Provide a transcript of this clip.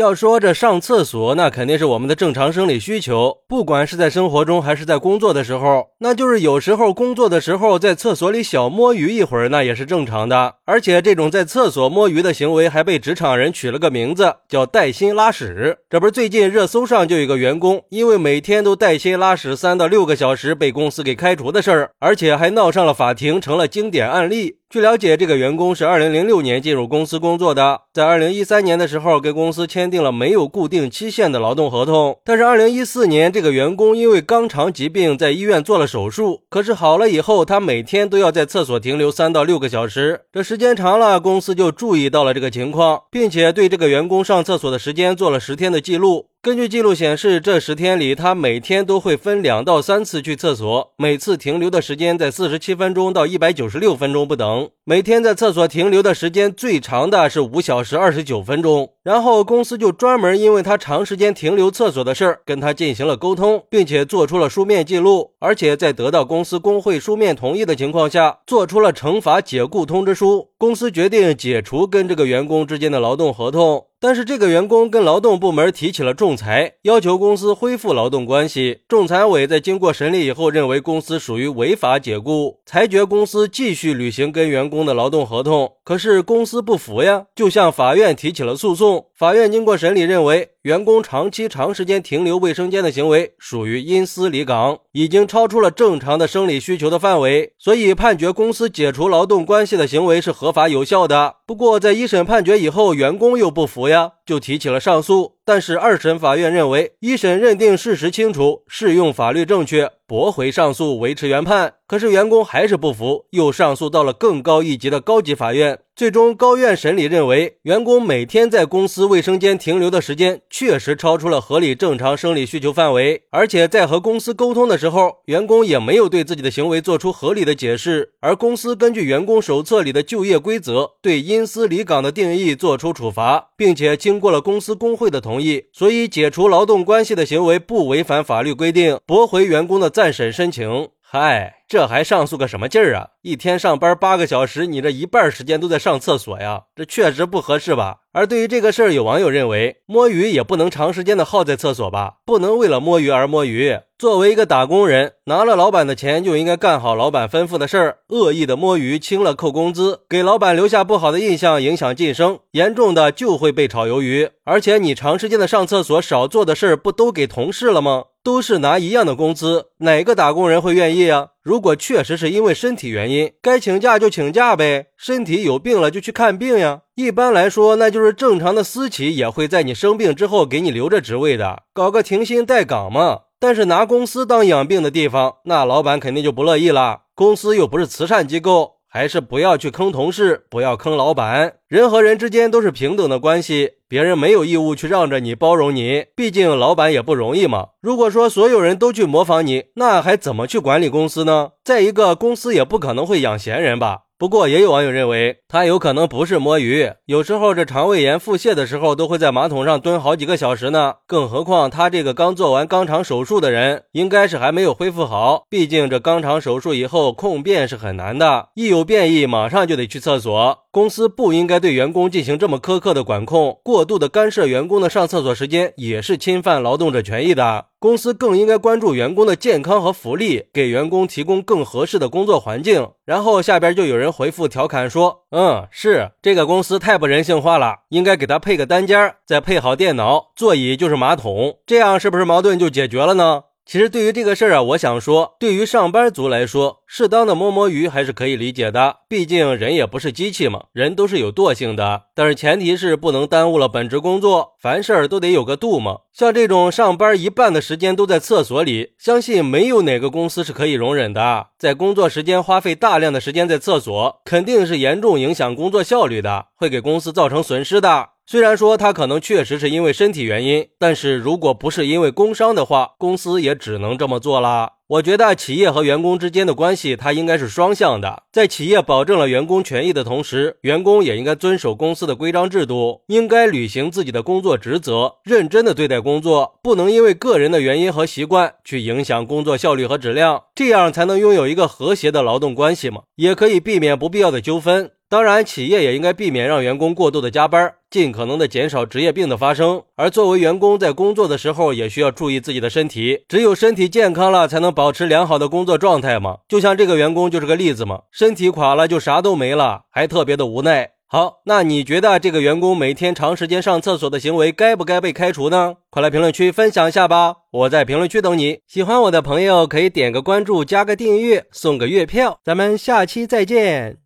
要说这上厕所，那肯定是我们的正常生理需求，不管是在生活中还是在工作的时候，那就是有时候工作的时候在厕所里小摸鱼一会儿，那也是正常的。而且这种在厕所摸鱼的行为还被职场人取了个名字，叫带薪拉屎。这不是最近热搜上就有个员工，因为每天都带薪拉屎三到六个小时，被公司给开除的事儿，而且还闹上了法庭，成了经典案例。据了解，这个员工是二零零六年进入公司工作的，在二零一三年的时候跟公司签订了没有固定期限的劳动合同。但是二零一四年，这个员工因为肛肠疾病在医院做了手术，可是好了以后，他每天都要在厕所停留三到六个小时。这时间长了，公司就注意到了这个情况，并且对这个员工上厕所的时间做了十天的记录。根据记录显示，这十天里，他每天都会分两到三次去厕所，每次停留的时间在四十七分钟到一百九十六分钟不等。每天在厕所停留的时间最长的是五小时二十九分钟。然后公司就专门因为他长时间停留厕所的事儿，跟他进行了沟通，并且做出了书面记录，而且在得到公司工会书面同意的情况下，做出了惩罚解雇通知书。公司决定解除跟这个员工之间的劳动合同。但是这个员工跟劳动部门提起了仲裁，要求公司恢复劳动关系。仲裁委在经过审理以后，认为公司属于违法解雇，裁决公司继续履行跟员工的劳动合同。可是公司不服呀，就向法院提起了诉讼。法院经过审理，认为员工长期长时间停留卫生间的行为属于因私离岗，已经超出了正常的生理需求的范围，所以判决公司解除劳动关系的行为是合法有效的。不过在一审判决以后，员工又不服呀，就提起了上诉。但是二审法院认为，一审认定事实清楚，适用法律正确，驳回上诉，维持原判。可是员工还是不服，又上诉到了更高一级的高级法院。最终，高院审理认为，员工每天在公司卫生间停留的时间确实超出了合理正常生理需求范围，而且在和公司沟通的时候，员工也没有对自己的行为做出合理的解释。而公司根据员工手册里的就业规则，对因私离岗的定义作出处罚，并且经过了公司工会的同意，所以解除劳动关系的行为不违反法律规定，驳回员工的再审申请。嗨。这还上诉个什么劲儿啊！一天上班八个小时，你这一半时间都在上厕所呀，这确实不合适吧？而对于这个事儿，有网友认为，摸鱼也不能长时间的耗在厕所吧？不能为了摸鱼而摸鱼。作为一个打工人，拿了老板的钱就应该干好老板吩咐的事儿。恶意的摸鱼，轻了扣工资，给老板留下不好的印象，影响晋升，严重的就会被炒鱿鱼。而且你长时间的上厕所，少做的事儿不都给同事了吗？都是拿一样的工资，哪个打工人会愿意啊？如果确实是因为身体原因，该请假就请假呗。身体有病了就去看病呀。一般来说，那就是正常的私企也会在你生病之后给你留着职位的，搞个停薪待岗嘛。但是拿公司当养病的地方，那老板肯定就不乐意了。公司又不是慈善机构。还是不要去坑同事，不要坑老板。人和人之间都是平等的关系，别人没有义务去让着你、包容你。毕竟老板也不容易嘛。如果说所有人都去模仿你，那还怎么去管理公司呢？再一个，公司也不可能会养闲人吧。不过，也有网友认为他有可能不是摸鱼，有时候这肠胃炎腹泻的时候都会在马桶上蹲好几个小时呢。更何况他这个刚做完肛肠手术的人，应该是还没有恢复好。毕竟这肛肠手术以后控便是很难的，一有便意马上就得去厕所。公司不应该对员工进行这么苛刻的管控，过度的干涉员工的上厕所时间也是侵犯劳动者权益的。公司更应该关注员工的健康和福利，给员工提供更合适的工作环境。然后下边就有人回复调侃说：“嗯，是这个公司太不人性化了，应该给他配个单间，再配好电脑，座椅就是马桶，这样是不是矛盾就解决了呢？”其实对于这个事儿啊，我想说，对于上班族来说，适当的摸摸鱼还是可以理解的。毕竟人也不是机器嘛，人都是有惰性的。但是前提是不能耽误了本职工作，凡事儿都得有个度嘛。像这种上班一半的时间都在厕所里，相信没有哪个公司是可以容忍的。在工作时间花费大量的时间在厕所，肯定是严重影响工作效率的，会给公司造成损失的。虽然说他可能确实是因为身体原因，但是如果不是因为工伤的话，公司也只能这么做了。我觉得企业和员工之间的关系，它应该是双向的。在企业保证了员工权益的同时，员工也应该遵守公司的规章制度，应该履行自己的工作职责，认真的对待工作，不能因为个人的原因和习惯去影响工作效率和质量，这样才能拥有一个和谐的劳动关系嘛，也可以避免不必要的纠纷。当然，企业也应该避免让员工过度的加班，尽可能的减少职业病的发生。而作为员工，在工作的时候也需要注意自己的身体，只有身体健康了，才能保持良好的工作状态嘛。就像这个员工就是个例子嘛，身体垮了就啥都没了，还特别的无奈。好，那你觉得这个员工每天长时间上厕所的行为该不该被开除呢？快来评论区分享一下吧！我在评论区等你。喜欢我的朋友可以点个关注，加个订阅，送个月票。咱们下期再见。